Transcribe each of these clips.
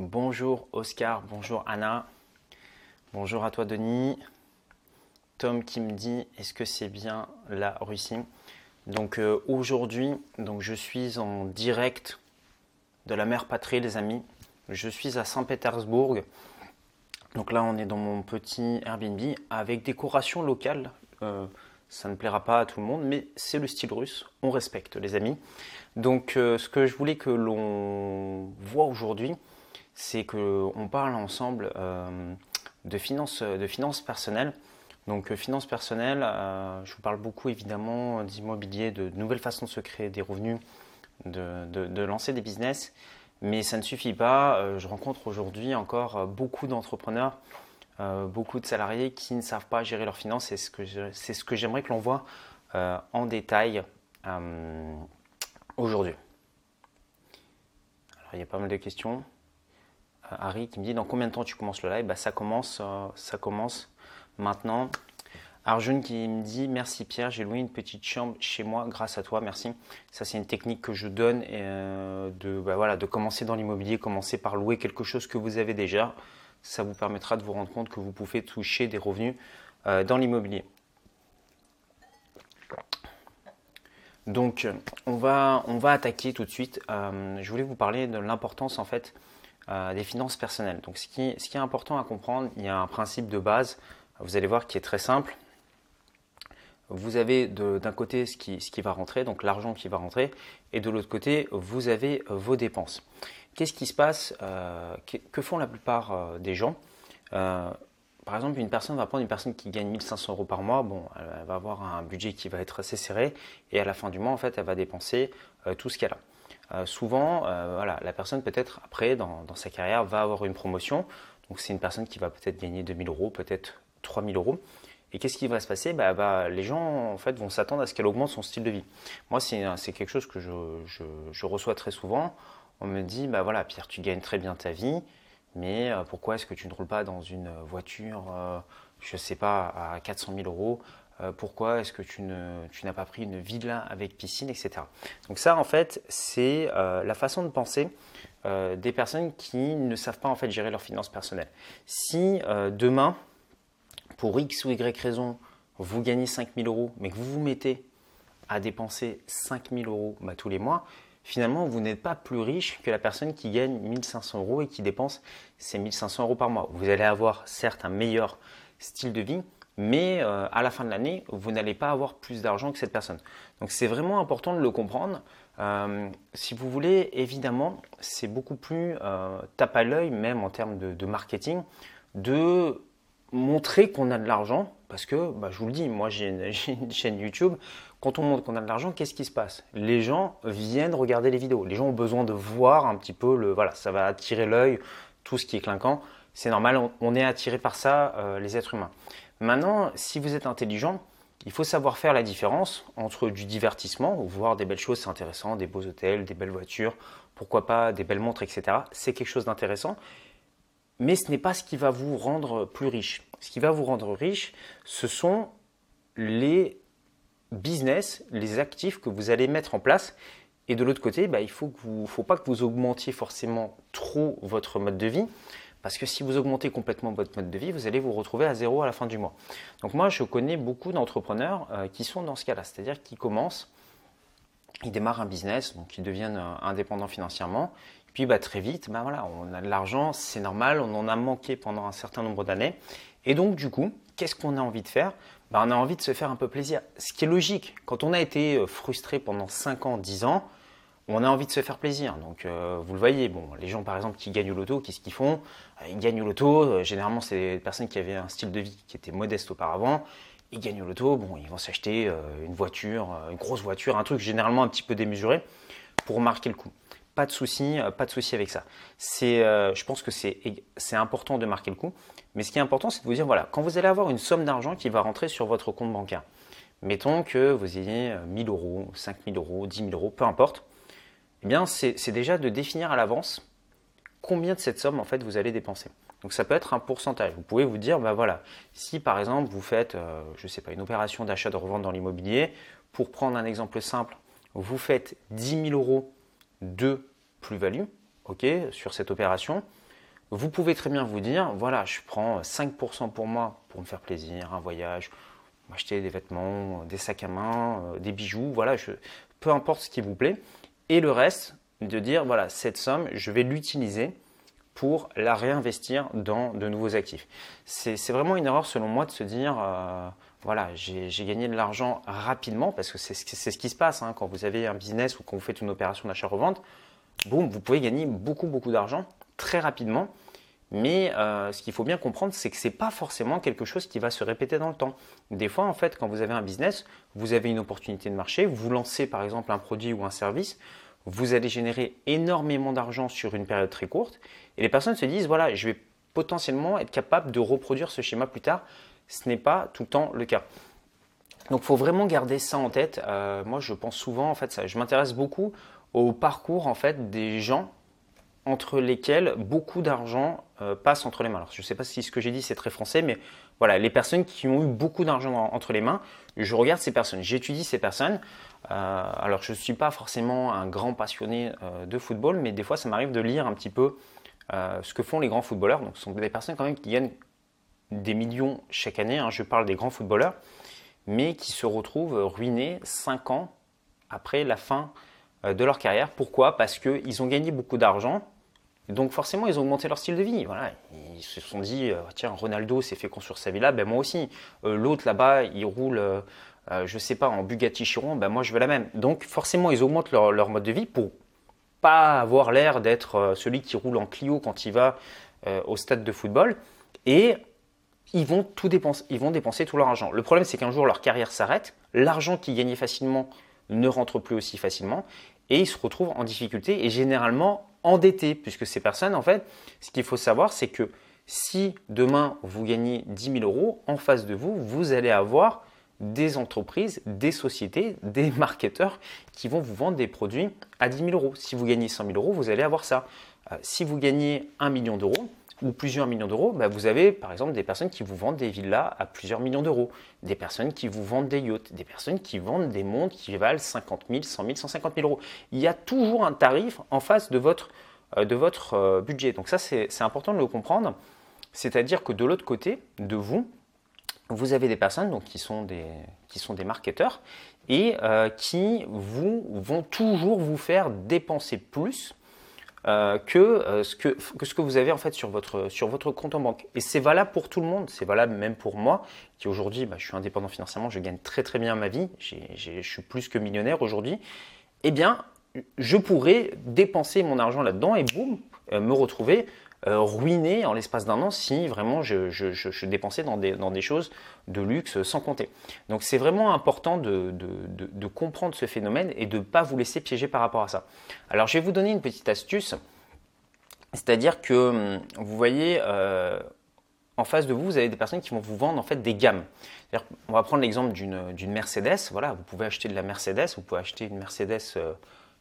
Bonjour Oscar, bonjour Anna, bonjour à toi Denis. Tom qui me dit est-ce que c'est bien la Russie? Donc euh, aujourd'hui, donc je suis en direct de la mer patrie les amis. Je suis à Saint-Pétersbourg. Donc là on est dans mon petit Airbnb avec décoration locale. Euh, ça ne plaira pas à tout le monde, mais c'est le style russe. On respecte les amis. Donc euh, ce que je voulais que l'on voit aujourd'hui, c'est qu'on parle ensemble euh, de, finances, de finances personnelles. Donc, euh, finances personnelles, euh, je vous parle beaucoup évidemment d'immobilier, de, nouvelles façons de se créer des revenus, de, lancer des business. Mais ça ne suffit pas. je rencontre aujourd'hui encore beaucoup d'entrepreneurs, beaucoup de salariés qui ne savent pas gérer leurs finances. C'est ce que, c'est ce que j'aimerais que l'on voit en détail aujourd'hui. Alors, il y a pas mal de questions. Harry qui me dit dans combien de temps tu commences le live? Bah, ça, commence, euh, ça commence maintenant. Arjun qui me dit merci Pierre, j'ai loué une petite chambre chez moi grâce à toi, merci. Ça c'est une technique que je donne euh, de, bah, voilà, de commencer dans l'immobilier, commencer par louer quelque chose que vous avez déjà. Ça vous permettra de vous rendre compte que vous pouvez toucher des revenus euh, dans l'immobilier. Donc on va, on va attaquer tout de suite. je voulais vous parler de l'importance en fait euh, des finances personnelles. Donc ce qui, est important à comprendre, il y a un principe de base, vous allez voir, qui est très simple. Vous avez d'un côté ce qui, ce qui va rentrer, donc l'argent qui va rentrer, et de l'autre côté, vous avez euh, vos dépenses. Qu'est-ce qui se passe euh, que, font la plupart des gens? Par exemple, une personne va prendre une personne qui gagne 1500 euros par mois, bon, elle va avoir un budget qui va être assez serré, et à la fin du mois, en fait, elle va dépenser tout ce qu'elle a. Euh, souvent, euh, voilà, la personne peut-être après dans, sa carrière va avoir une promotion. Donc c'est une personne qui va peut-être gagner 2000 euros, peut-être 3000 euros. Et qu'est-ce qui va se passer? Bah, bah, Les gens en fait, vont s'attendre à ce qu'elle augmente son style de vie. Moi, c'est quelque chose que je, reçois très souvent. On me dit, bah voilà, Pierre, tu gagnes très bien ta vie, mais euh, pourquoi est-ce que tu ne roules pas dans une voiture, je ne sais pas, à 400 000 euros pourquoi est-ce que tu, n'as pas pris une villa avec piscine, etc. Donc ça, en fait, c'est euh, la façon de penser euh, des personnes qui ne savent pas en fait gérer leurs finances personnelles. Si demain, pour X ou Y raison, vous gagnez 5000 euros, mais que vous vous mettez à dépenser 5000 euros bah, tous les mois, finalement, vous n'êtes pas plus riche que la personne qui gagne 1500 euros et qui dépense ces 1500 euros par mois. Vous allez avoir certes un meilleur style de vie, mais euh, à la fin de l'année, vous n'allez pas avoir plus d'argent que cette personne. Donc c'est vraiment important de le comprendre. Euh, si vous voulez, évidemment, c'est beaucoup plus euh, tape à l'œil, même en termes de, marketing, de montrer qu'on a de l'argent, parce que, bah, je vous le dis, moi j'ai une, chaîne YouTube, quand on montre qu'on a de l'argent, qu'est-ce qui se passe? Les gens viennent regarder les vidéos, les gens ont besoin de voir un petit peu, le, voilà, ça va attirer l'œil, tout ce qui est clinquant, c'est normal, on, est attiré par ça, les êtres humains. Maintenant, si vous êtes intelligent, il faut savoir faire la différence entre du divertissement, voir des belles choses, c'est intéressant, des beaux hôtels, des belles voitures, pourquoi pas des belles montres, etc. C'est quelque chose d'intéressant, mais ce n'est pas ce qui va vous rendre plus riche. Ce qui va vous rendre riche, ce sont les business, les actifs que vous allez mettre en place. Et de l'autre côté, bah, il ne faut pas que vous augmentiez forcément trop votre mode de vie. Parce que si vous augmentez complètement votre mode de vie, vous allez vous retrouver à zéro à la fin du mois. Donc moi, je connais beaucoup d'entrepreneurs euh, qui sont dans ce cas-là, c'est-à-dire qui commencent, ils démarrent un business, donc ils deviennent euh, indépendants financièrement, puis bah, très vite, bah, voilà, on a de l'argent, c'est normal, on en a manqué pendant un certain nombre d'années, et donc du coup, qu'est-ce qu'on a envie de faire? Bah, On a envie de se faire un peu plaisir, ce qui est logique. Quand on a été euh, frustré pendant 5 ans, 10 ans, on a envie de se faire plaisir. Donc, euh, vous le voyez, bon, les gens par exemple qui gagnent au loto, qu'est-ce qu'ils font? Euh, Ils gagnent au loto. Euh, généralement, c'est des personnes qui avaient un style de vie qui était modeste auparavant. Ils gagnent au loto. Bon, ils vont s'acheter une voiture, une grosse voiture, un truc généralement un petit peu démesuré pour marquer le coup. Pas de souci, pas de souci avec ça. Je pense que c'est, c'est important de marquer le coup. Mais ce qui est important, c'est de vous dire voilà, quand vous allez avoir une somme d'argent qui va rentrer sur votre compte bancaire, mettons que vous ayez 1000 euros, 5000 euros, 10 000 euros, peu importe eh bien, c'est déjà de définir à l'avance combien de cette somme en fait vous allez dépenser. Donc ça peut être un pourcentage. Vous pouvez vous dire, ben voilà, si par exemple vous faites, euh, je sais pas, une opération d'achat de revente dans l'immobilier, pour prendre un exemple simple, vous faites 10 000 euros de plus-value, ok, sur cette opération, vous pouvez très bien vous dire, voilà, je prends 5% pour moi, pour me faire plaisir, un voyage, m'acheter des vêtements, des sacs à main, euh, des bijoux, voilà, peu importe ce qui vous plaît. Et le reste, de dire, voilà, cette somme, je vais l'utiliser pour la réinvestir dans de nouveaux actifs. C'est vraiment une erreur selon moi de se dire, euh, voilà, j'ai gagné de l'argent rapidement, parce que c'est ce qui se passe hein, quand vous avez un business ou quand vous faites une opération d'achat-revente. Boum, vous pouvez gagner beaucoup, beaucoup d'argent très rapidement. Mais euh, ce qu'il faut bien comprendre, c'est que ce n'est pas forcément quelque chose qui va se répéter dans le temps. Des fois, en fait, quand vous avez un business, vous avez une opportunité de marché, vous lancez par exemple un produit ou un service, vous allez générer énormément d'argent sur une période très courte, et les personnes se disent, voilà, je vais potentiellement être capable de reproduire ce schéma plus tard. Ce n'est pas tout le temps le cas. Donc, il faut vraiment garder ça en tête. Euh, moi, je pense souvent, en fait, ça, je m'intéresse beaucoup au parcours en fait des gens entre lesquels beaucoup d'argent euh, passe entre les mains. Alors, je ne sais pas si ce que j'ai dit c'est très français, mais voilà, les personnes qui ont eu beaucoup d'argent entre les mains, je regarde ces personnes, j'étudie ces personnes. Euh, alors, je ne suis pas forcément un grand passionné euh, de football, mais des fois, ça m'arrive de lire un petit peu ce que font les grands footballeurs. Donc, ce sont des personnes quand même qui gagnent des millions chaque année. Hein, je parle des grands footballeurs, mais qui se retrouvent ruinés 5 ans après la fin de leur carrière. Pourquoi? Parce qu'ils ont gagné beaucoup d'argent. Donc forcément, ils ont augmenté leur style de vie. Voilà. Ils se sont dit, euh, tiens, Ronaldo s'est fait construire sa villa, ben moi aussi. Euh, l'autre là-bas, il roule, je ne sais pas, en Bugatti Chiron, ben moi je veux la même. Donc forcément, ils augmentent leur, mode de vie pour pas avoir l'air d'être celui qui roule en Clio quand il va au stade de football. Et ils vont tout dépenser, ils vont dépenser tout leur argent. Le problème, c'est qu'un jour, leur carrière s'arrête. L'argent qu'ils gagnaient facilement ne rentre plus aussi facilement et ils se retrouvent en difficulté et généralement endettés, puisque ces personnes, en fait, ce qu'il faut savoir, c'est que si demain vous gagnez 10 000 euros, en face de vous, vous allez avoir des entreprises, des sociétés, des marketeurs qui vont vous vendre des produits à 10 000 euros. Si vous gagnez 100 000 euros, vous allez avoir ça. Euh, si vous gagnez 1 million d'euros, ou plusieurs millions d'euros, bah, vous avez par exemple des personnes qui vous vendent des villas à plusieurs millions d'euros, des personnes qui vous vendent des yachts, des personnes qui vendent des montres qui valent 50 000, 100 000, 150 000 euros. Il y a toujours un tarif en face de votre, euh, de votre euh, budget. Donc ça, c'est important de le comprendre. C'est-à-dire que de l'autre côté de vous, vous avez des personnes donc, qui, sont des, qui sont des marketeurs et euh, qui vous, vont toujours vous faire dépenser plus euh, que, euh, ce que, ce que vous avez en fait sur votre, sur votre compte en banque. Et c'est valable pour tout le monde, c'est valable même pour moi, qui aujourd'hui, bah, je suis indépendant financièrement, je gagne très très bien ma vie, je suis plus que millionnaire aujourd'hui. Eh bien, je pourrais dépenser mon argent là-dedans et boum, euh, me retrouver ruiné en l'espace d'un an si vraiment je, dépensais dans des, dans des, choses de luxe sans compter. Donc c'est vraiment important de, de, comprendre ce phénomène et de ne pas vous laisser piéger par rapport à ça. Alors je vais vous donner une petite astuce, c'est-à-dire que hum, vous voyez, euh, en face de vous, vous avez des personnes qui vont vous vendre en fait des gammes. On va prendre l'exemple d'une Mercedes. Voilà, vous pouvez acheter de la Mercedes, vous pouvez acheter une Mercedes euh,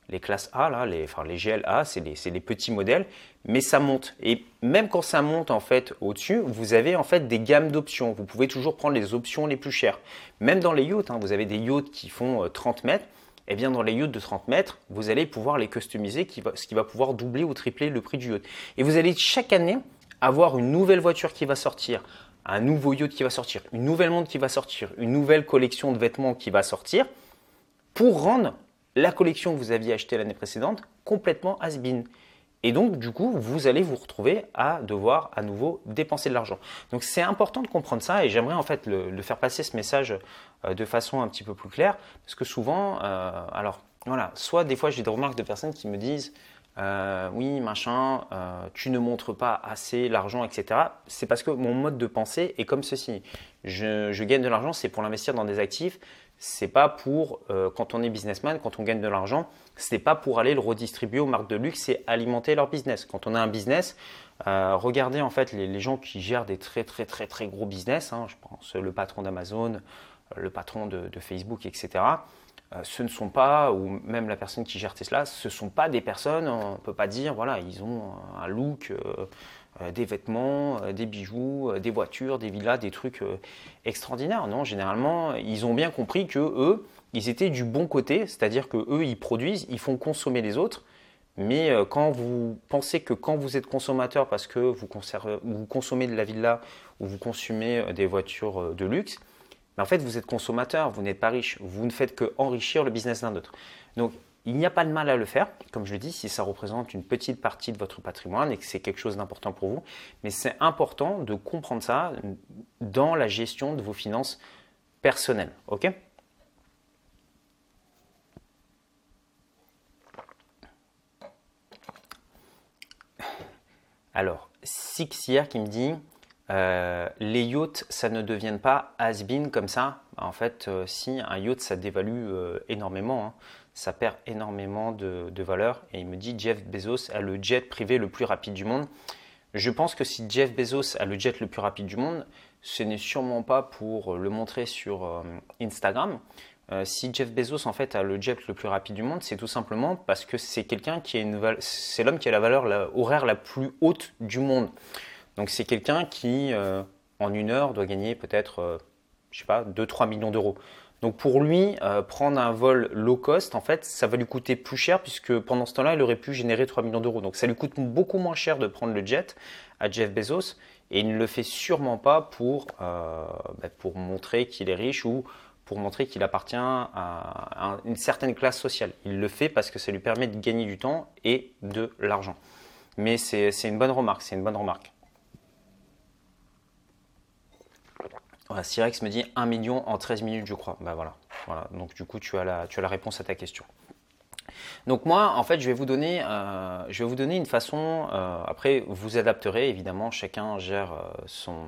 les classes A, là, les, enfin, les GLA, c'est les, petits modèles, mais ça monte. Et même quand ça monte en fait au-dessus, vous avez en fait des gammes d'options. Vous pouvez toujours prendre les options les plus chères. Même dans les yachts, hein, vous avez des yachts qui font 30 euh, mètres. Eh bien dans les yachts de 30 mètres, vous allez pouvoir les customiser, ce qui va pouvoir doubler ou tripler le prix du yacht. Et vous allez chaque année avoir une nouvelle voiture qui va sortir, un nouveau yacht qui va sortir, une nouvelle montre qui va sortir, une nouvelle collection de vêtements qui va sortir, pour rendre la collection que vous aviez achetée l'année précédente complètement has-been. Et donc, du coup, vous allez vous retrouver à devoir à nouveau dépenser de l'argent. Donc, c'est important de comprendre ça et j'aimerais en fait le, faire passer ce message euh, de façon un petit peu plus claire parce que souvent, euh, alors voilà, soit des fois j'ai des remarques de personnes qui me disent euh, oui, machin, tu ne montres pas assez l'argent, etc. C'est parce que mon mode de pensée est comme ceci. Je, je gagne de l'argent, c'est pour l'investir dans des actifs c'est pas pour, euh, quand on est businessman, quand on gagne de l'argent, c'est pas pour aller le redistribuer aux marques de luxe et alimenter leur business. Quand on a un business, euh, regardez en fait les, gens qui gèrent des très très très très gros business, hein, je pense le patron d'Amazon, euh, le patron de, Facebook, etc. ce ne sont pas, ou même la personne qui gère Tesla, ce ne sont pas des personnes, on ne peut pas dire, voilà, ils ont un look des vêtements, euh, des bijoux, euh, des voitures, des villas, des trucs extraordinaires. Non, généralement, ils ont bien compris que eux, ils étaient du bon côté, c'est-à-dire que eux, ils produisent, ils font consommer les autres, Mais euh, quand vous pensez que quand vous êtes consommateur, parce que vous, consommez de la villa ou vous consommez euh, des voitures euh, de luxe, mais en fait vous êtes consommateur, vous n'êtes pas riche, vous ne faites que enrichir le business d'un autre. Donc il n'y a pas de mal à le faire, comme je le dis, si ça représente une petite partie de votre patrimoine et que c'est quelque chose d'important pour vous. Mais c'est important de comprendre ça dans la gestion de vos finances personnelles. Ok? Alors, Six hier qui me dit euh, les yachts, ça ne devienne pas has-been comme ça. En fait, euh, si un yacht, ça dévalue euh, énormément, hein. ça perd énormément de, valeur. Et il me dit Jeff Bezos a le jet privé le plus rapide du monde. Je pense que si Jeff Bezos a le jet le plus rapide du monde, ce n'est sûrement pas pour le montrer sur Instagram. si Jeff Bezos en fait a le jet le plus rapide du monde, c'est tout simplement parce que c'est quelqu'un qui a une c'est l'homme qui a la valeur horaire la plus haute du monde. Donc c'est quelqu'un qui, euh, en une heure, doit gagner peut-être, euh, je sais pas, 2-3 millions d'euros. Donc pour lui, euh, prendre un vol low cost, en fait, ça va lui coûter plus cher puisque pendant ce temps-là, il aurait pu générer 3 millions d'euros. Donc ça lui coûte beaucoup moins cher de prendre le jet à Jeff Bezos et il ne le fait sûrement pas pour, bah, pour montrer qu'il est riche ou pour montrer qu'il appartient à une certaine classe sociale. Il le fait parce que ça lui permet de gagner du temps et de l'argent. Mais c'est une bonne remarque, c'est une bonne remarque. Voilà, Cyrex me dit 1 million en 13 minutes, je crois. Bah voilà. Donc du coup, tu as, la, tu as la réponse à ta question. Donc moi, en fait, je vais vous donner, euh, je vais vous donner une façon. Euh, après, vous adapterez évidemment. Chacun gère euh, son,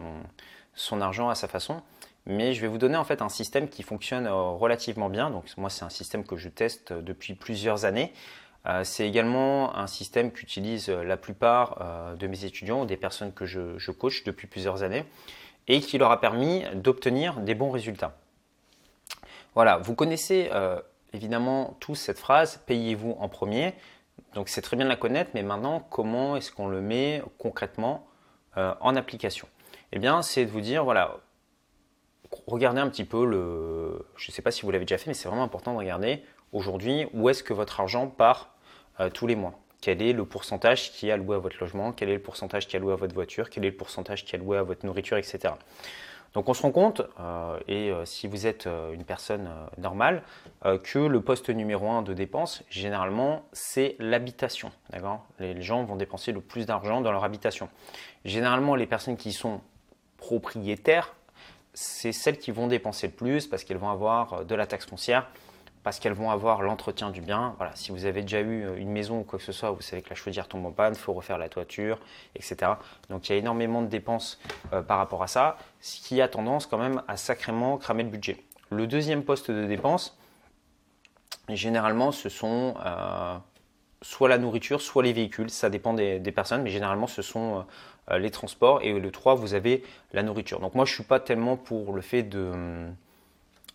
son argent à sa façon. Mais je vais vous donner en fait un système qui fonctionne relativement bien. Donc moi, c'est un système que je teste depuis plusieurs années. c'est également un système qu'utilisent la plupart de mes étudiants ou des personnes que je, je coach depuis plusieurs années et qui leur a permis d'obtenir des bons résultats. Voilà, vous connaissez euh, évidemment tous cette phrase, payez-vous en premier. Donc c'est très bien de la connaître, mais maintenant, comment est-ce qu'on le met concrètement euh, en application? Eh bien, c'est de vous dire, voilà, regardez un petit peu le... Je ne sais pas si vous l'avez déjà fait, mais c'est vraiment important de regarder aujourd'hui où est-ce que votre argent part euh, tous les mois quel est le pourcentage qui est alloué à votre logement, quel est le pourcentage qui est alloué à votre voiture, quel est le pourcentage qui est alloué à votre nourriture, etc. Donc on se rend compte, euh, et euh, si vous êtes euh, une personne normale, que le poste numéro un de dépense, généralement, c'est l'habitation. les gens vont dépenser le plus d'argent dans leur habitation. Généralement, les personnes qui sont propriétaires, c'est celles qui vont dépenser le plus parce qu'elles vont avoir de la taxe foncière, parce qu'elles vont avoir l'entretien du bien. Voilà, si vous avez déjà eu euh, une maison ou quoi que ce soit, vous savez que la chaudière tombe en panne, il faut refaire la toiture, etc. Donc il y a énormément de dépenses euh, par rapport à ça, ce qui a tendance quand même à sacrément cramer le budget. Le deuxième poste de dépense, généralement, ce sont euh, soit la nourriture, soit les véhicules. Ça dépend des, personnes, mais généralement, ce sont les transports. Et le 3, vous avez la nourriture. Donc moi, je ne suis pas tellement pour le fait de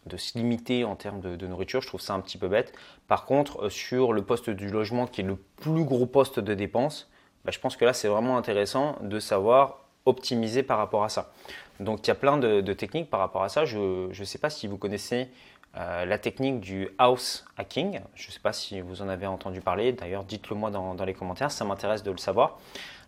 de se limiter en termes de, nourriture, je trouve ça un petit peu bête. Par contre, euh, sur le poste du logement, qui est le plus gros poste de dépense, bah, je pense que là, c'est vraiment intéressant de savoir optimiser par rapport à ça. Donc, il y a plein de, techniques par rapport à ça. Je ne sais pas si vous connaissez euh, la technique du house hacking. Je ne sais pas si vous en avez entendu parler. D'ailleurs, dites-le moi dans les commentaires, ça m'intéresse de le savoir.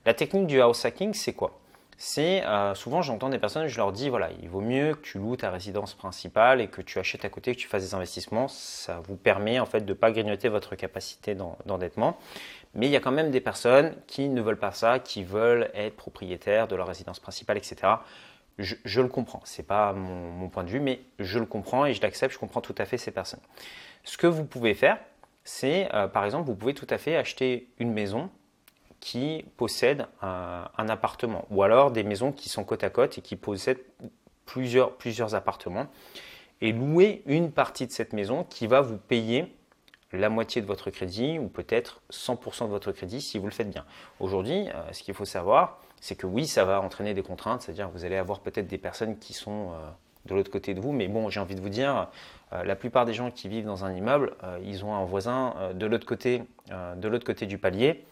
La technique du house hacking, c'est quoi? C'est euh, souvent j'entends des personnes, je leur dis voilà, il vaut mieux que tu loues ta résidence principale et que tu achètes à côté, que tu fasses des investissements. Ça vous permet en fait de ne pas grignoter votre capacité d'endettement. Mais il y a quand même des personnes qui ne veulent pas ça, qui veulent être propriétaires de leur résidence principale, etc. Je, le comprends, ce n'est pas mon, point de vue, mais je le comprends et je l'accepte, je comprends tout à fait ces personnes. Ce que vous pouvez faire, c'est euh, par exemple, vous pouvez tout à fait acheter une maison qui possèdent un, appartement, ou alors des maisons qui sont côte à côte et qui possèdent plusieurs, plusieurs appartements, et louer une partie de cette maison qui va vous payer la moitié de votre crédit ou peut-être 100% de votre crédit si vous le faites bien. Aujourd'hui, euh, ce qu'il faut savoir, c'est que oui, ça va entraîner des contraintes, c'est-à-dire que vous allez avoir peut-être des personnes qui sont euh, de l'autre côté de vous, mais bon, j'ai envie de vous dire, euh, la plupart des gens qui vivent dans un immeuble, ils ont un voisin de l'autre côté, de l'autre côté du palier,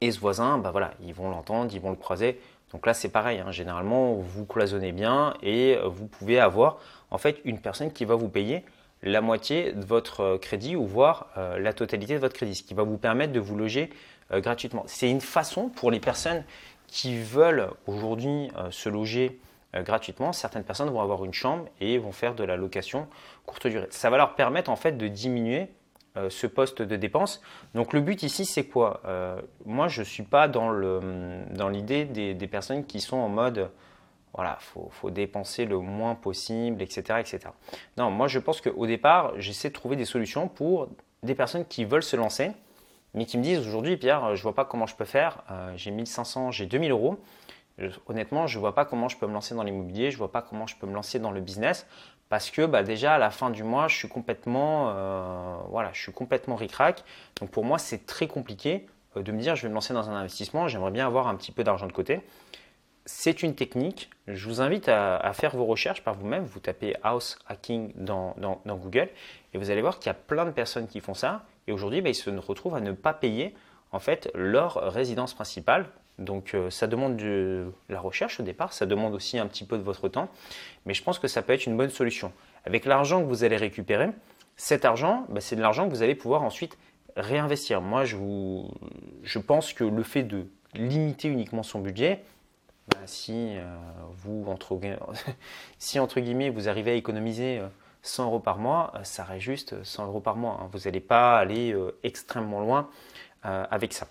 et ce voisin, bah voilà, ils vont l'entendre, ils vont le croiser. Donc là, c'est pareil. Hein. Généralement, vous cloisonnez bien et euh, vous pouvez avoir en fait une personne qui va vous payer la moitié de votre crédit ou voire la totalité de votre crédit, ce qui va vous permettre de vous loger gratuitement. C'est une façon pour les personnes qui veulent aujourd'hui se loger gratuitement. Certaines personnes vont avoir une chambre et vont faire de la location courte durée. Ça va leur permettre en fait de diminuer euh, ce poste de dépense. Donc le but ici, c'est quoi? Euh, Moi, je ne suis pas dans l'idée dans des, des, personnes qui sont en mode, voilà, il faut, dépenser le moins possible, etc., etc. Non, moi, je pense qu'au départ, j'essaie de trouver des solutions pour des personnes qui veulent se lancer, mais qui me disent aujourd'hui, Pierre, je ne vois pas comment je peux faire. Euh, j'ai 1500, j'ai 2000 euros. Honnêtement, je ne vois pas comment je peux me lancer dans l'immobilier, je ne vois pas comment je peux me lancer dans le business parce que bah, déjà à la fin du mois, je suis complètement, euh, voilà, je complètement ric-rac. Donc pour moi, c'est très compliqué euh, de me dire je vais me lancer dans un investissement, j'aimerais bien avoir un petit peu d'argent de côté. C'est une technique. Je vous invite à, faire vos recherches par vous-même. Vous tapez house hacking dans, Google et vous allez voir qu'il y a plein de personnes qui font ça. Et aujourd'hui, bah, ils se retrouvent à ne pas payer en fait leur résidence principale donc euh, ça demande de la recherche au départ, ça demande aussi un petit peu de votre temps, mais je pense que ça peut être une bonne solution. Avec l'argent que vous allez récupérer, cet argent, bah, c'est de l'argent que vous allez pouvoir ensuite réinvestir. Moi, je, pense que le fait de limiter uniquement son budget, bah, si euh, vous, entre, si entre guillemets, vous arrivez à économiser 100 euh, euros par mois, ça reste juste 100 euros par mois. Hein. Vous n'allez pas aller extrêmement loin avec ça.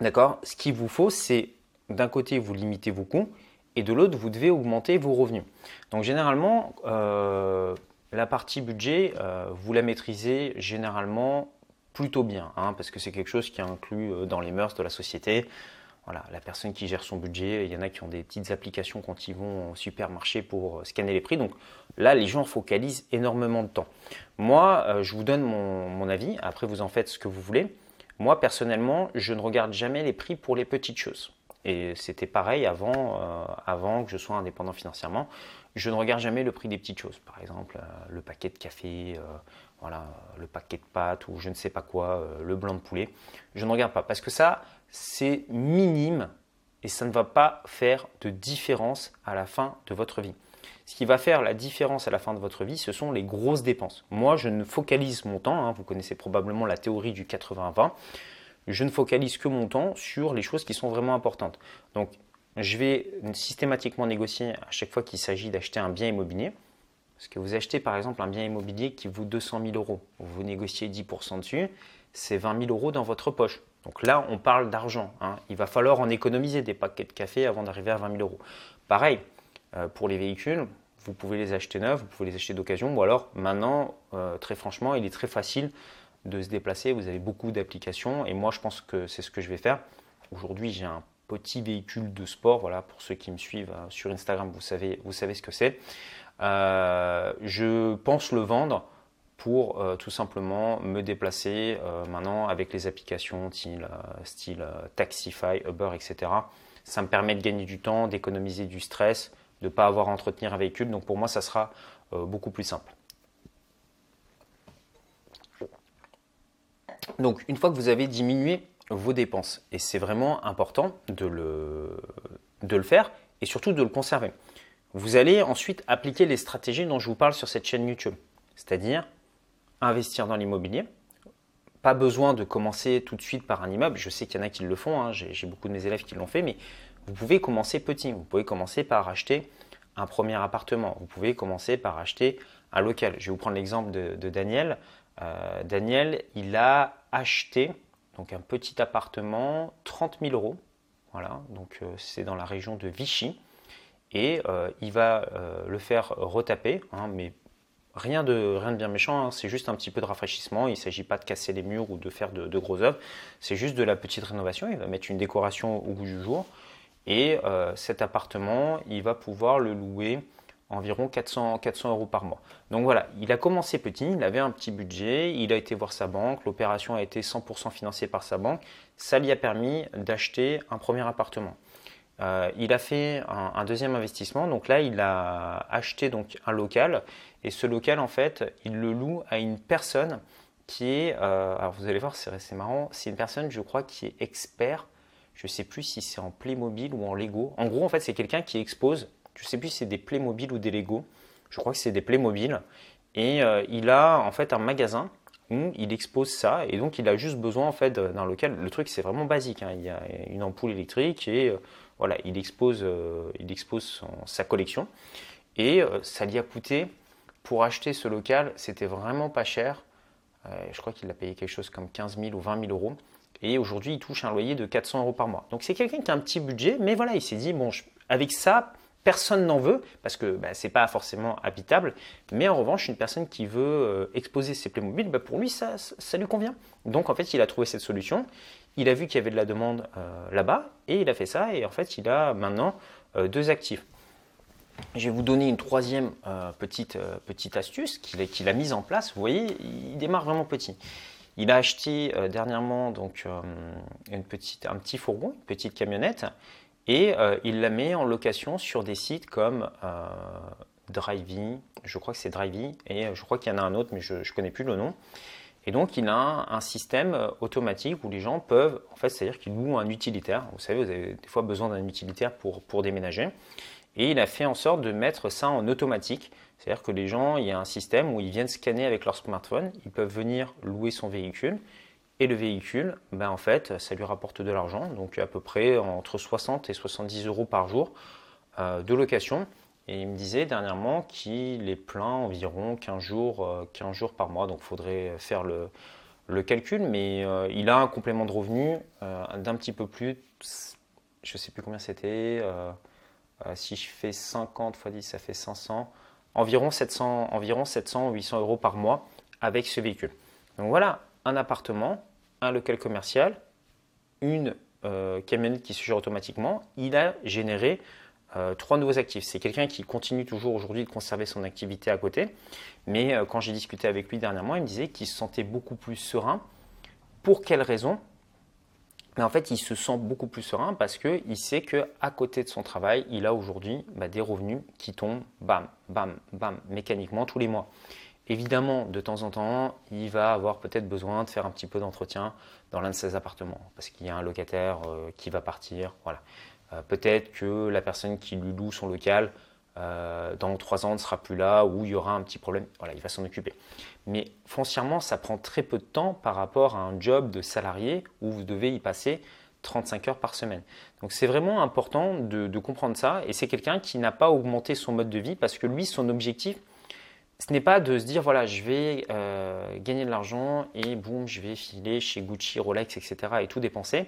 D'accord? Ce qu'il vous faut, c'est d'un côté, vous limitez vos coûts et de l'autre, vous devez augmenter vos revenus. Donc généralement, euh, la partie budget, euh, vous la maîtrisez généralement plutôt bien, hein, parce que c'est quelque chose qui est inclus euh, dans les mœurs de la société. Voilà, la personne qui gère son budget, il y en a qui ont des petites applications quand ils vont au supermarché pour scanner les prix. Donc là, les gens focalisent énormément de temps. Moi, je vous donne mon avis. Après, vous en faites ce que vous voulez. Moi, personnellement, je ne regarde jamais les prix pour les petites choses. Et c'était pareil avant, euh, avant que je sois indépendant financièrement. Je ne regarde jamais le prix des petites choses. Par exemple, euh, le paquet de café, euh, voilà, le paquet de pâtes ou je ne sais pas quoi, le blanc de poulet. Je ne regarde pas parce que ça, c'est minime et ça ne va pas faire de différence à la fin de votre vie. Ce qui va faire la différence à la fin de votre vie, ce sont les grosses dépenses. Moi, je ne focalise mon temps, hein, vous connaissez probablement la théorie du 80-20, je ne focalise que mon temps sur les choses qui sont vraiment importantes. Donc, je vais systématiquement négocier à chaque fois qu'il s'agit d'acheter un bien immobilier. Parce que vous achetez par exemple un bien immobilier qui vaut 200 000 euros, vous négociez 10% dessus, c'est 20 000 euros dans votre poche. Donc là, on parle d'argent. Hein. Il va falloir en économiser des paquets de café avant d'arriver à 20 000 euros. Pareil, pour les véhicules, vous pouvez les acheter neufs, vous pouvez les acheter d'occasion, ou alors maintenant, euh, très franchement, il est très facile de se déplacer. Vous avez beaucoup d'applications, et moi, je pense que c'est ce que je vais faire. Aujourd'hui, j'ai un petit véhicule de sport. Voilà, pour ceux qui me suivent euh, sur Instagram, vous savez, vous savez ce que c'est. je pense le vendre pour tout simplement me déplacer maintenant avec les applications style, style Taxify, Uber, etc. Ça me permet de gagner du temps, d'économiser du stress, de ne pas avoir à entretenir un véhicule. Donc pour moi, ça sera euh, beaucoup plus simple. Donc une fois que vous avez diminué vos dépenses, et c'est vraiment important de le, de le faire et surtout de le conserver, vous allez ensuite appliquer les stratégies dont je vous parle sur cette chaîne YouTube, c'est-à-dire investir dans l'immobilier. Pas besoin de commencer tout de suite par un immeuble. Je sais qu'il y en a qui le font. Hein. J'ai beaucoup de mes élèves qui l'ont fait, mais vous pouvez commencer petit. Vous pouvez commencer par acheter un premier appartement. Vous pouvez commencer par acheter un local. Je vais vous prendre l'exemple de, Daniel. Euh, Daniel, il a acheté donc un petit appartement, 30 000 euros. Voilà, donc euh, c'est dans la région de Vichy. Et euh, il va le faire retaper, hein, mais rien de, rien de bien méchant, hein. c'est juste un petit peu de rafraîchissement. Il ne s'agit pas de casser les murs ou de faire de, de gros œuvres. C'est juste de la petite rénovation. Il va mettre une décoration au bout du jour. Et euh, cet appartement, il va pouvoir le louer environ 400, 400 euros par mois. Donc voilà, il a commencé petit, il avait un petit budget, il a été voir sa banque, l'opération a été 100% financée par sa banque, ça lui a permis d'acheter un premier appartement. Euh, il a fait un, deuxième investissement, donc là il a acheté donc un local et ce local en fait il le loue à une personne qui est, euh, alors vous allez voir c'est marrant, c'est une personne je crois qui est expert je ne sais plus si c'est en Playmobil ou en Lego. En gros, en fait, c'est quelqu'un qui expose, je ne sais plus si c'est des Playmobil ou des Lego. Je crois que c'est des Playmobil. Et il a en fait un magasin où il expose ça et donc il a juste besoin en fait d'un local. Le truc c'est vraiment basique. Hein. Il y a une ampoule électrique et voilà, il expose, il expose sa collection et ça lui a coûté pour acheter ce local, c'était vraiment pas cher. je crois qu'il a payé quelque chose comme 15 000 ou 20 000 euros. Et aujourd'hui, il touche un loyer de 400 euros par mois. Donc c'est quelqu'un qui a un petit budget, mais voilà, il s'est dit, bon, avec ça, personne n'en veut, parce que bah, ce n'est pas forcément habitable. Mais en revanche, une personne qui veut euh, exposer ses Playmobil, bah, pour lui, ça, ça, lui convient. Donc en fait, il a trouvé cette solution. Il a vu qu'il y avait de la demande euh, là-bas, et il a fait ça. Et en fait, il a maintenant euh, deux actifs. Je vais vous donner une troisième petite, petite astuce qu'il a mise en place. Vous voyez, il démarre vraiment petit. Il a acheté euh, dernièrement donc, euh, une petite, un petit fourgon, une petite camionnette, et euh, il la met en location sur des sites comme Drivey, je crois que c'est Drivey, et je crois qu'il y en a un autre, mais je ne connais plus le nom. Et donc, il a un, système automatique où les gens peuvent, en fait, c'est-à-dire qu'il loue un utilitaire. Vous savez, vous avez des fois besoin d'un utilitaire pour, pour déménager. Et il a fait en sorte de mettre ça en automatique. C'est-à-dire que les gens, il y a un système où ils viennent scanner avec leur smartphone, ils peuvent venir louer son véhicule. Et le véhicule, ben en fait, ça lui rapporte de l'argent, donc à peu près entre 60 et 70 euros par jour euh, de location. Et il me disait dernièrement qu'il est plein environ 15 jours, 15 euh, jours par mois, donc il faudrait faire le, le calcul, mais euh, il a un complément de revenu d'un petit peu plus, je ne sais plus combien c'était, si je fais 50 x 10, ça fait 500 environ 700, environ 700 800 euros par mois avec ce véhicule. Donc voilà, un appartement, un local commercial, une euh, camionnette qui se gère automatiquement. Il a généré euh, trois nouveaux actifs. C'est quelqu'un qui continue toujours aujourd'hui de conserver son activité à côté. Mais euh, quand j'ai discuté avec lui dernièrement, il me disait qu'il se sentait beaucoup plus serein. Pour quelle raison? Mais en fait, il se sent beaucoup plus serein parce qu'il sait qu'à côté de son travail, il a aujourd'hui bah, des revenus qui tombent, bam, bam, bam, mécaniquement tous les mois. Évidemment, de temps en temps, il va avoir peut-être besoin de faire un petit peu d'entretien dans l'un de ses appartements parce qu'il y a un locataire euh, qui va partir. Voilà. Euh, peut-être que la personne qui lui loue son local euh, dans trois ans ne sera plus là ou il y aura un petit problème. Voilà, il va s'en occuper. Mais foncièrement, ça prend très peu de temps par rapport à un job de salarié où vous devez y passer 35 heures par semaine. Donc c'est vraiment important de, comprendre ça. Et c'est quelqu'un qui n'a pas augmenté son mode de vie parce que lui, son objectif, ce n'est pas de se dire voilà, je vais euh, gagner de l'argent et boum, je vais filer chez Gucci, Rolex, etc. et tout dépenser.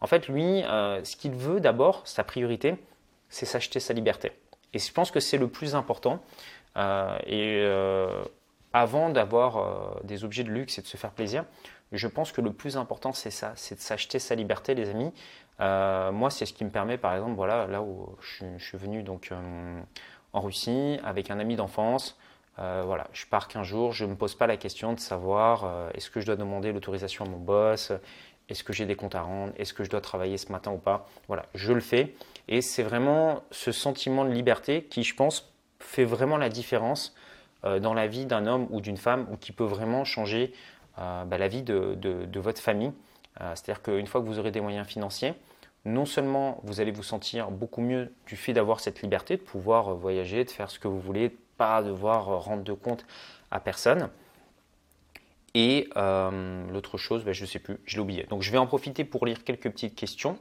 En fait, lui, euh, ce qu'il veut d'abord, sa priorité, c'est s'acheter sa liberté. Et je pense que c'est le plus important. Euh, et euh, avant d'avoir euh, des objets de luxe et de se faire plaisir, je pense que le plus important, c'est ça, c'est de s'acheter sa liberté, les amis. moi, c'est ce qui me permet, par exemple, voilà, là où je, suis venu donc en Russie avec un ami d'enfance. voilà, je pars qu'un jour, je ne me pose pas la question de savoir est-ce que je dois demander l'autorisation à mon boss, est-ce que j'ai des comptes à rendre, est-ce que je dois travailler ce matin ou pas. Voilà, je le fais. Et c'est vraiment ce sentiment de liberté qui, je pense, fait vraiment la différence euh, dans la vie d'un homme ou d'une femme ou qui peut vraiment changer euh, bah, la vie de, votre famille. Euh, c'est-à-dire qu'une fois que vous aurez des moyens financiers, non seulement vous allez vous sentir beaucoup mieux du fait d'avoir cette liberté, de pouvoir voyager, de faire ce que vous voulez, pas devoir rendre de compte à personne. Et l'autre chose, bah, je ne sais plus, je l'ai oublié. Donc je vais en profiter pour lire quelques petites questions.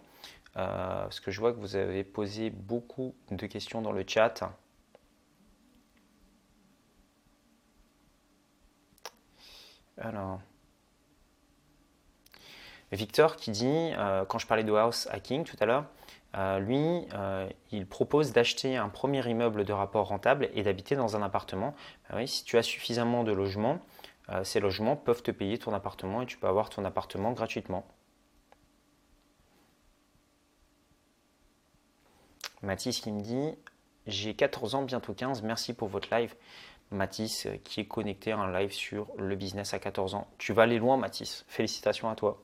Euh, parce que je vois que vous avez posé beaucoup de questions dans le chat. Alors, Victor qui dit, euh, quand je parlais de house hacking tout à l'heure, euh, lui, il propose d'acheter un premier immeuble de rapport rentable et d'habiter dans un appartement. Ben si tu as suffisamment de logements, ces logements peuvent te payer ton appartement et tu peux avoir ton appartement gratuitement. Mathis qui me dit J'ai 14 ans, bientôt 15, merci pour votre live. Mathis euh, qui est connecté à un live sur le business à 14 ans. Tu vas aller loin, Mathis. Félicitations à toi.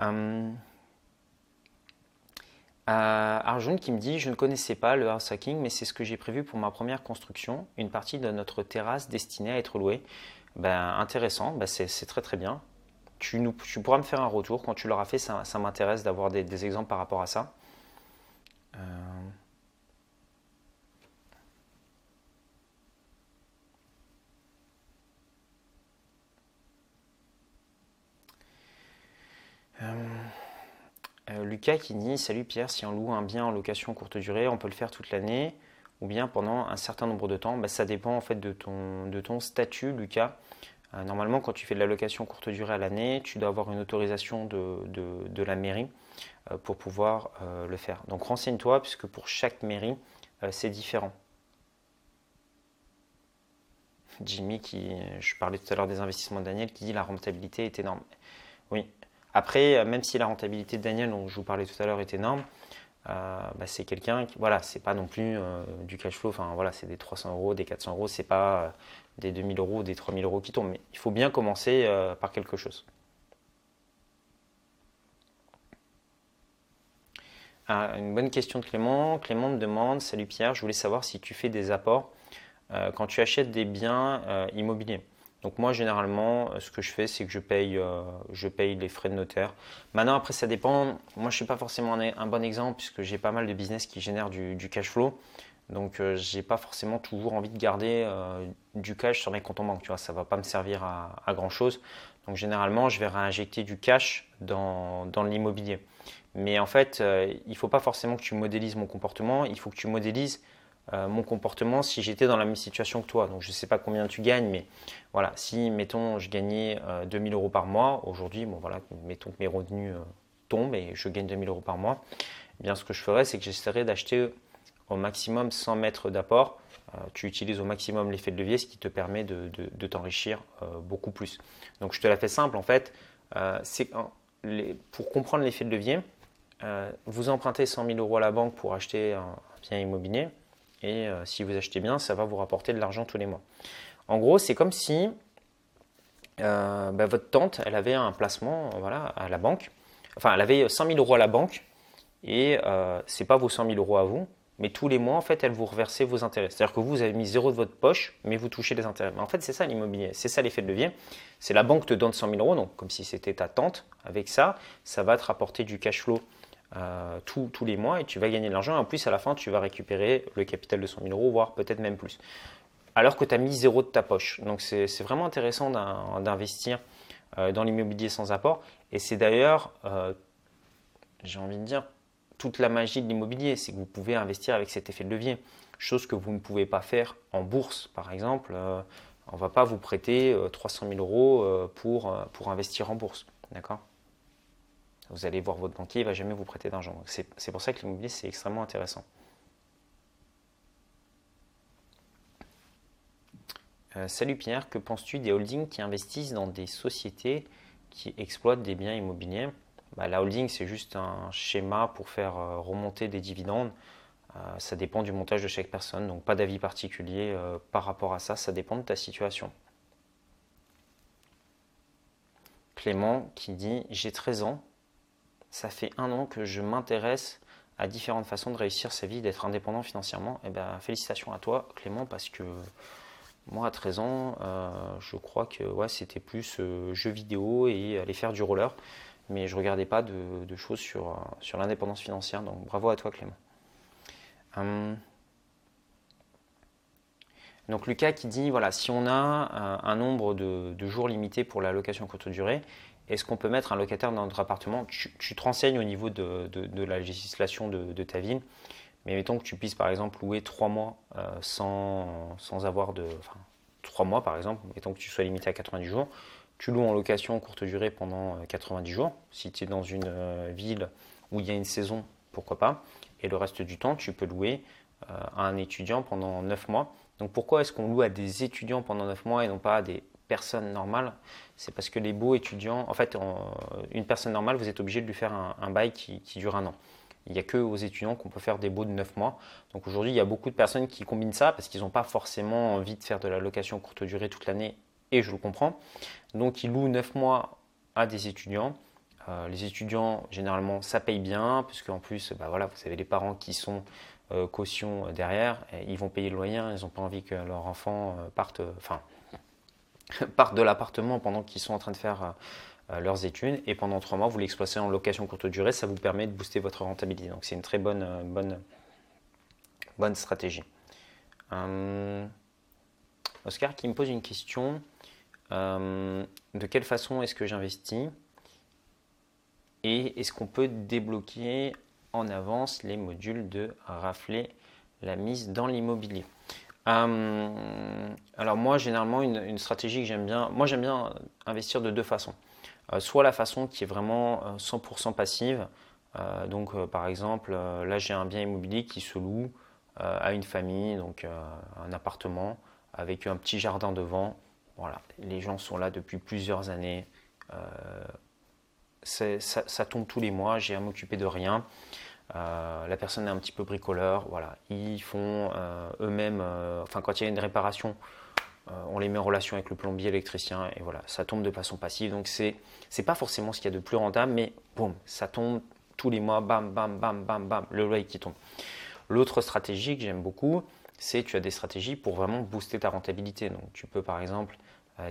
Euh, Arjun qui me dit Je ne connaissais pas le house hacking, mais c'est ce que j'ai prévu pour ma première construction. Une partie de notre terrasse destinée à être louée. Ben, intéressant, ben, c'est très très bien. Tu, nous, tu, pourras me faire un retour quand tu l'auras fait. Ça, m'intéresse d'avoir des exemples par rapport à ça. Euh, euh, euh, Lucas qui dit Salut Pierre, si on loue un bien en location courte durée, on peut le faire toute l'année ou bien pendant un certain nombre de temps? Bah, ça dépend en fait de ton, statut, Lucas. Normalement, quand tu fais de la location courte durée à l'année, tu dois avoir une autorisation de la mairie pour pouvoir euh, le faire. Donc renseigne-toi, puisque pour chaque mairie, c'est différent. Jimmy, qui, je parlais tout à l'heure des investissements de Daniel, qui dit la rentabilité est énorme. Oui. Après, même si la rentabilité de Daniel, dont je vous parlais tout à l'heure, est énorme, euh, bah, c'est quelqu'un qui, voilà, c'est pas non plus euh, du cash flow, enfin voilà, c'est des 300 euros, des 400 euros, c'est pas euh, des 2000 euros, des 3000 euros qui tombent, mais il faut bien commencer par quelque chose. Ah, une bonne question de Clément. Clément me demande Salut Pierre, je voulais savoir si tu fais des apports quand tu achètes des biens immobiliers. Donc moi généralement euh, ce que je fais c'est que je paye, euh, je paye les frais de notaire. Maintenant après ça dépend, moi je ne suis pas forcément un, bon exemple puisque j'ai pas mal de business qui génèrent du, cash flow. Donc euh, je n'ai pas forcément toujours envie de garder du cash sur mes comptes en banque, tu vois, ça va pas me servir à, grand chose. Donc généralement je vais réinjecter du cash dans l'immobilier. Mais en fait il ne faut pas forcément que tu modélises mon comportement, il faut que tu modélises euh, mon comportement si j'étais dans la même situation que toi. Donc je ne sais pas combien tu gagnes, mais voilà, si mettons je gagnais 2000 euh, euros par mois, aujourd'hui, bon voilà, mettons que mes revenus euh, tombent et je gagne 2000 euros par mois, eh bien ce que je ferais, c'est que j'essaierais d'acheter au maximum 100 mètres d'apport. tu utilises au maximum l'effet de levier, ce qui te permet de, t'enrichir beaucoup plus. Donc je te la fais simple en fait. c'est pour comprendre l'effet de levier, vous empruntez 100 000 euros à la banque pour acheter un bien immobilier et euh, si vous achetez bien, ça va vous rapporter de l'argent tous les mois. En gros, c'est comme si euh, bah, votre tante, elle avait un placement voilà, à la banque. Enfin, elle avait 100 000 euros à la banque et euh, ce n'est pas vos 100 000 euros à vous, mais tous les mois, en fait, elle vous reversait vos intérêts. C'est-à-dire que vous avez mis zéro de votre poche, mais vous touchez les intérêts. Mais en fait, c'est ça l'immobilier, c'est ça l'effet de levier. C'est la banque te donne 100 000 euros, donc comme si c'était ta tante. Avec ça, ça va te rapporter du cash flow euh, tous, les mois et tu vas gagner de l'argent. En plus, à la fin, tu vas récupérer le capital de 100 000 euros, voire peut-être même plus. Alors que tu as mis zéro de ta poche. Donc, c'est vraiment intéressant d'investir euh, dans l'immobilier sans apport. Et c'est d'ailleurs, euh, j'ai envie de dire, toute la magie de l'immobilier. C'est que vous pouvez investir avec cet effet de levier. Chose que vous ne pouvez pas faire en bourse, par exemple. on ne va pas vous prêter 300 000 euros pour, pour investir en bourse. D'accord? Vous allez voir votre banquier, il ne va jamais vous prêter d'argent. C'est pour ça que l'immobilier, c'est extrêmement intéressant. Euh, salut Pierre, que penses-tu des holdings qui investissent dans des sociétés qui exploitent des biens immobiliers? Bah, La holding, c'est juste un schéma pour faire euh, remonter des dividendes. Euh, ça dépend du montage de chaque personne, donc pas d'avis particulier par rapport à ça, ça dépend de ta situation. Clément qui dit J'ai 13 ans, ça fait un an que je m'intéresse à différentes façons de réussir sa vie, d'être indépendant financièrement. Et eh ben, félicitations à toi, Clément, parce que moi, à 13 ans, euh, je crois que ouais, c'était plus euh, jeux vidéo et aller faire du roller. Mais je ne regardais pas de, choses sur, euh, sur l'indépendance financière. Donc bravo à toi, Clément. Hum. Donc Lucas qui dit, voilà, si on a un nombre de, de jours limités pour la location courte durée, est-ce qu'on peut mettre un locataire dans notre appartement? Tu, te renseignes au niveau de, la législation de, ta ville, mais mettons que tu puisses par exemple louer trois mois euh, sans, sans, avoir de. Enfin, trois mois par exemple, mettons que tu sois limité à 90 jours, tu loues en location courte durée pendant 90 euh, jours. Si tu es dans une euh, ville où il y a une saison, pourquoi pas? Et le reste du temps, tu peux louer à un étudiant pendant 9 mois. Donc pourquoi est-ce qu'on loue à des étudiants pendant 9 mois et non pas à des personnes normales c'est parce que les beaux étudiants, en fait, une personne normale, vous êtes obligé de lui faire un, bail qui, dure un an. Il n'y a que aux étudiants qu'on peut faire des baux de 9 mois. Donc aujourd'hui, il y a beaucoup de personnes qui combinent ça parce qu'ils n'ont pas forcément envie de faire de la location courte durée toute l'année, et je le comprends. Donc ils louent 9 mois à des étudiants. Euh, les étudiants, généralement, ça paye bien, puisque en plus, bah voilà, vous avez les parents qui sont euh, caution derrière, ils vont payer le loyer, ils n'ont pas envie que leur enfant euh, parte, enfin, partent de l'appartement pendant qu'ils sont en train de faire euh, euh, leurs études et pendant trois mois vous l'exploitez en location courte durée, ça vous permet de booster votre rentabilité. Donc c'est une très bonne, euh, bonne, bonne stratégie. Oscar qui me pose une question. de quelle façon est-ce que j'investis Et est-ce qu'on peut débloquer en avance les modules de rafler la mise dans l'immobilier? Euh, Alors moi, généralement, une, stratégie que j'aime bien, moi j'aime bien investir de deux façons. Euh, soit la façon qui est vraiment 100% passive, donc par exemple, là j'ai un bien immobilier qui se loue à une famille, donc un appartement avec un petit jardin devant. Voilà, les gens sont là depuis plusieurs années. Ça, tombe tous les mois, j'ai à m'occuper de rien. Euh, la personne est un petit peu bricoleur, voilà. Ils font euh, eux-mêmes, euh, enfin quand il y a une réparation, on les met en relation avec le plombier, électricien, et voilà, ça tombe de façon passive. Donc c'est c'est pas forcément ce qu'il y a de plus rentable, mais boum, ça tombe tous les mois, bam, bam, bam, bam, bam, le loyer qui tombe. L'autre stratégie que j'aime beaucoup, c'est tu as des stratégies pour vraiment booster ta rentabilité. Donc tu peux par exemple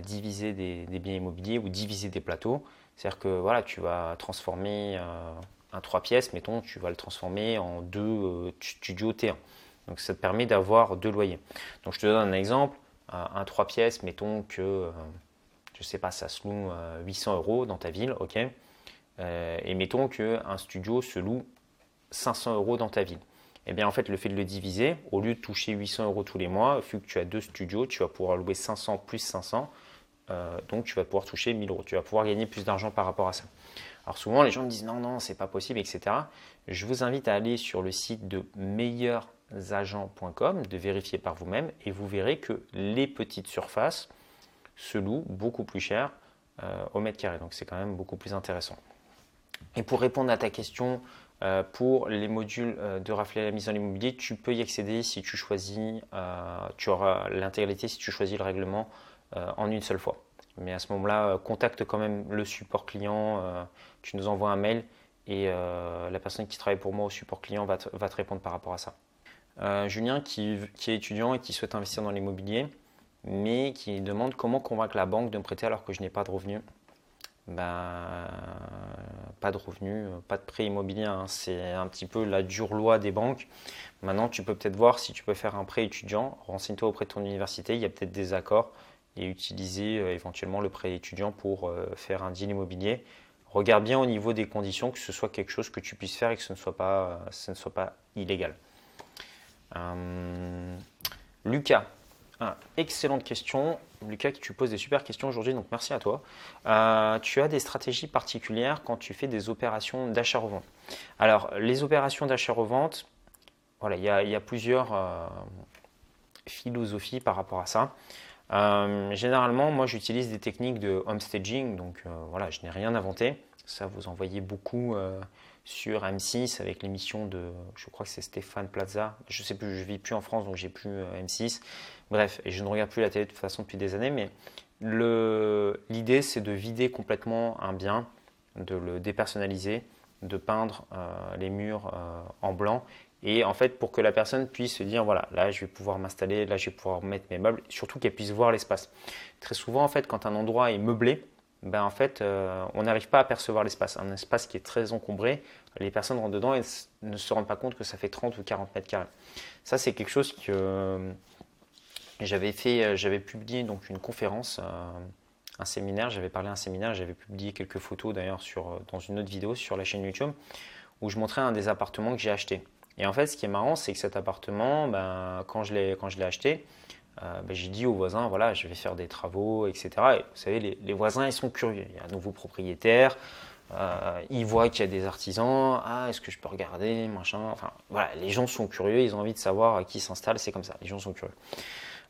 diviser des, des, biens immobiliers ou diviser des plateaux. C'est-à-dire que voilà, tu vas transformer un 3 pièces, mettons, tu vas le transformer en deux euh, studios T1. Donc ça te permet d'avoir deux loyers. Donc je te donne un exemple, un 3 pièces, mettons que, euh, je sais pas, ça se loue 800 euh, euros dans ta ville, ok Et mettons qu'un studio se loue 500 euros dans ta ville. Et eh bien en fait, le fait de le diviser, au lieu de toucher 800 euros tous les mois, vu que tu as deux studios, tu vas pouvoir louer 500 plus 500, donc tu vas pouvoir toucher 1000 euros. Tu vas pouvoir gagner plus d'argent par rapport à ça. Alors souvent les gens me disent non, non, c'est pas possible, etc. Je vous invite à aller sur le site de meilleursagents.com, de vérifier par vous-même, et vous verrez que les petites surfaces se louent beaucoup plus cher euh, au mètre carré. Donc c'est quand même beaucoup plus intéressant. Et pour répondre à ta question, euh, pour les modules euh, de rafler la mise en immobilier, tu peux y accéder si tu choisis, tu auras l'intégralité si tu choisis le règlement en une seule fois. Mais à ce moment-là, contacte quand même le support client tu nous envoies un mail et euh, la personne qui travaille pour moi au support client va te, répondre par rapport à ça. Euh, Julien qui, est étudiant et qui souhaite investir dans l'immobilier, mais qui demande comment convaincre la banque de me prêter alors que je n'ai pas de revenus. Ben, pas de revenus, pas de prêt immobilier, hein. c'est un petit peu la dure loi des banques. Maintenant, tu peux peut-être voir si tu peux faire un prêt étudiant, renseigne-toi auprès de ton université, il y a peut-être des accords et utiliser euh, éventuellement le prêt étudiant pour faire un deal immobilier regarde bien au niveau des conditions que ce soit quelque chose que tu puisses faire et que ce ne soit pas, illégal. Euh, Lucas, ah, excellente question. Lucas, tu poses des super questions aujourd'hui, donc merci à toi. Euh, tu as des stratégies particulières quand tu fais des opérations d'achat-revente. Alors, les opérations d'achat-revente, voilà, il y, a, plusieurs euh, philosophies par rapport à ça. Euh, généralement, moi j'utilise des techniques de homestaging, donc euh, voilà, je n'ai rien inventé. Ça, vous en voyez beaucoup euh, sur M6 avec l'émission de, je crois que c'est Stéphane Plaza. Je sais plus, je vis plus en France, donc j'ai plus M6. Bref, et je ne regarde plus la télé de toute façon depuis des années, mais l'idée c'est de vider complètement un bien, de le dépersonnaliser, de peindre les murs en blanc et en fait, pour que la personne puisse se dire, voilà, là, je vais pouvoir m'installer, là, je vais pouvoir mettre mes meubles, surtout qu'elle puisse voir l'espace. Très souvent, en fait, quand un endroit est meublé, ben, en fait, euh, on n'arrive pas à percevoir l'espace. Un espace qui est très encombré, les personnes rentrent dedans et ne se rendent pas compte que ça fait 30 ou 40 mètres carrés. Ça, c'est quelque chose que euh, j'avais fait, euh, j'avais publié donc une conférence, un séminaire, j'avais parlé à un séminaire, j'avais publié quelques photos d'ailleurs dans une autre vidéo sur la chaîne YouTube où je montrais un des appartements que j'ai acheté. Et en fait, ce qui est marrant, c'est que cet appartement, ben, quand je l'ai acheté, euh, ben, j'ai dit aux voisins, voilà, je vais faire des travaux, etc. Et vous savez, les, voisins, ils sont curieux. Il y a un nouveau propriétaire, euh, ils voient qu'il y a des artisans, ah, est-ce que je peux regarder, machin? Enfin, voilà, les gens sont curieux, ils ont envie de savoir qui s'installe, c'est comme ça, les gens sont curieux.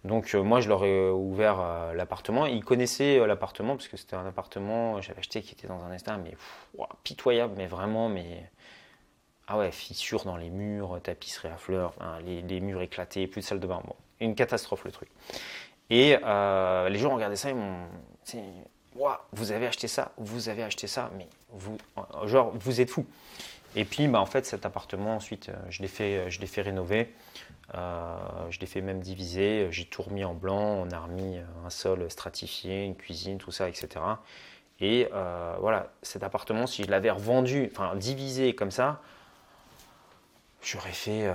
Donc euh, moi, je leur ai ouvert l'appartement. Ils connaissaient l'appartement, parce que c'était un appartement, j'avais acheté qui était dans un état, mais pitoyable, mais vraiment, mais ah ouais, fissures dans les murs, tapisserie à fleurs, les, murs éclatés, plus de salle de bain. Bon, une catastrophe le truc. Et euh, les gens regardaient ça, ils m'ont dit vous avez acheté ça, vous avez acheté ça, mais vous, genre, vous êtes fou. Et puis, bah, en fait, cet appartement, ensuite, euh, je l'ai fait, je l'ai fait rénover, euh, je l'ai fait même diviser, j'ai tout remis en blanc, on a remis un sol stratifié, une cuisine, tout ça, etc. Et voilà, cet appartement, si je l'avais revendu, enfin divisé comme ça, j'aurais fait, euh,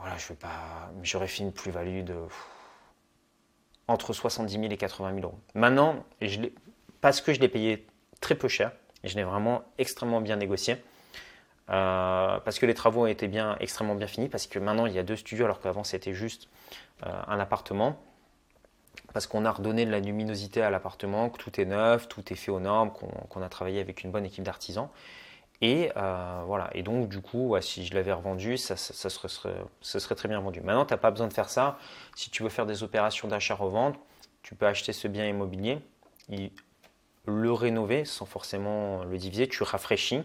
voilà, je pas, j'aurais fait une plus-value de entre 70 000 et 80 000 euros. Maintenant, parce que je l'ai payé très peu cher, je l'ai vraiment extrêmement bien négocié. parce que les travaux ont été bien, extrêmement bien finis, parce que maintenant il y a deux studios alors qu'avant c'était juste un appartement parce qu'on a redonné de la luminosité à l'appartement, que tout est neuf, tout est fait aux normes, qu'on a travaillé avec une bonne équipe d'artisans. Et euh, voilà. Et donc, du coup, si je l'avais revendu, ça, serait, très bien vendu. Maintenant, tu n'as pas besoin de faire ça. Si tu veux faire des opérations d'achat-revente, tu peux acheter ce bien immobilier, le rénover sans forcément le diviser. Tu rafraîchis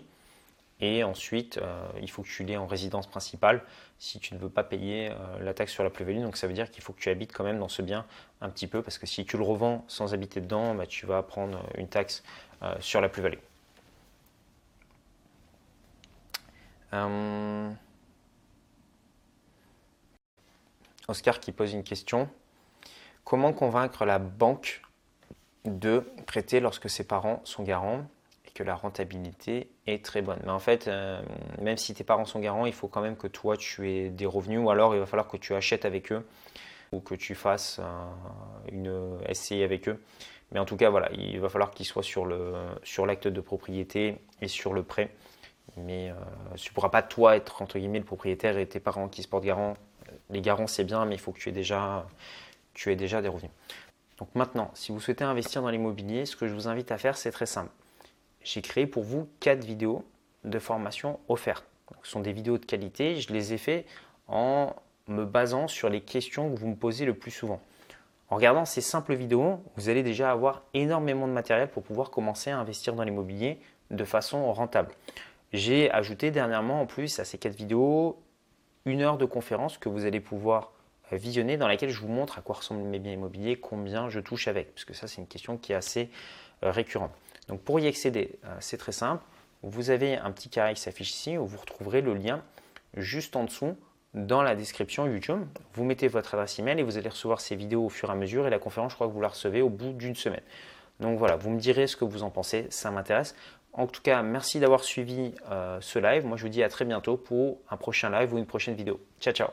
et ensuite, euh, il faut que tu l'aies en résidence principale si tu ne veux pas payer euh, la taxe sur la plus-value. Donc ça veut dire qu'il faut que tu habites quand même dans ce bien un petit peu parce que si tu le revends sans habiter dedans, bah, tu vas prendre une taxe sur la plus-value. Oscar qui pose une question. Comment convaincre la banque de prêter lorsque ses parents sont garants que la rentabilité est très bonne? Mais en fait, euh, même si tes parents sont garants, il faut quand même que toi tu aies des revenus ou alors il va falloir que tu achètes avec eux ou que tu fasses une SCI avec eux. Mais en tout cas, voilà, il va falloir qu'ils soient sur le sur l'acte de propriété et sur le prêt. Mais euh, tu ne pourras pas toi être entre guillemets le propriétaire et tes parents qui se portent garant. Les garants c'est bien, mais il faut que tu aies déjà tu aies déjà des revenus. Donc maintenant, si vous souhaitez investir dans l'immobilier, ce que je vous invite à faire, c'est très simple j'ai créé pour vous quatre vidéos de formation offertes. ce sont des vidéos de qualité, je les ai fait en me basant sur les questions que vous me posez le plus souvent. En regardant ces simples vidéos, vous allez déjà avoir énormément de matériel pour pouvoir commencer à investir dans l'immobilier de façon rentable. J'ai ajouté dernièrement en plus à ces quatre vidéos une heure de conférence que vous allez pouvoir visionner dans laquelle je vous montre à quoi ressemblent mes biens immobiliers, combien je touche avec, parce que ça c'est une question qui est assez euh, récurrente. Donc pour y accéder, euh, c'est très simple. Vous avez un petit carré qui s'affiche ici où vous retrouverez le lien juste en dessous dans la description YouTube. Vous mettez votre adresse email et vous allez recevoir ces vidéos au fur et à mesure et la conférence, je crois que vous la recevez au bout d'une semaine. Donc voilà, vous me direz ce que vous en pensez, ça m'intéresse. En tout cas, merci d'avoir suivi euh, ce live. Moi, je vous dis à très bientôt pour un prochain live ou une prochaine vidéo. Ciao, ciao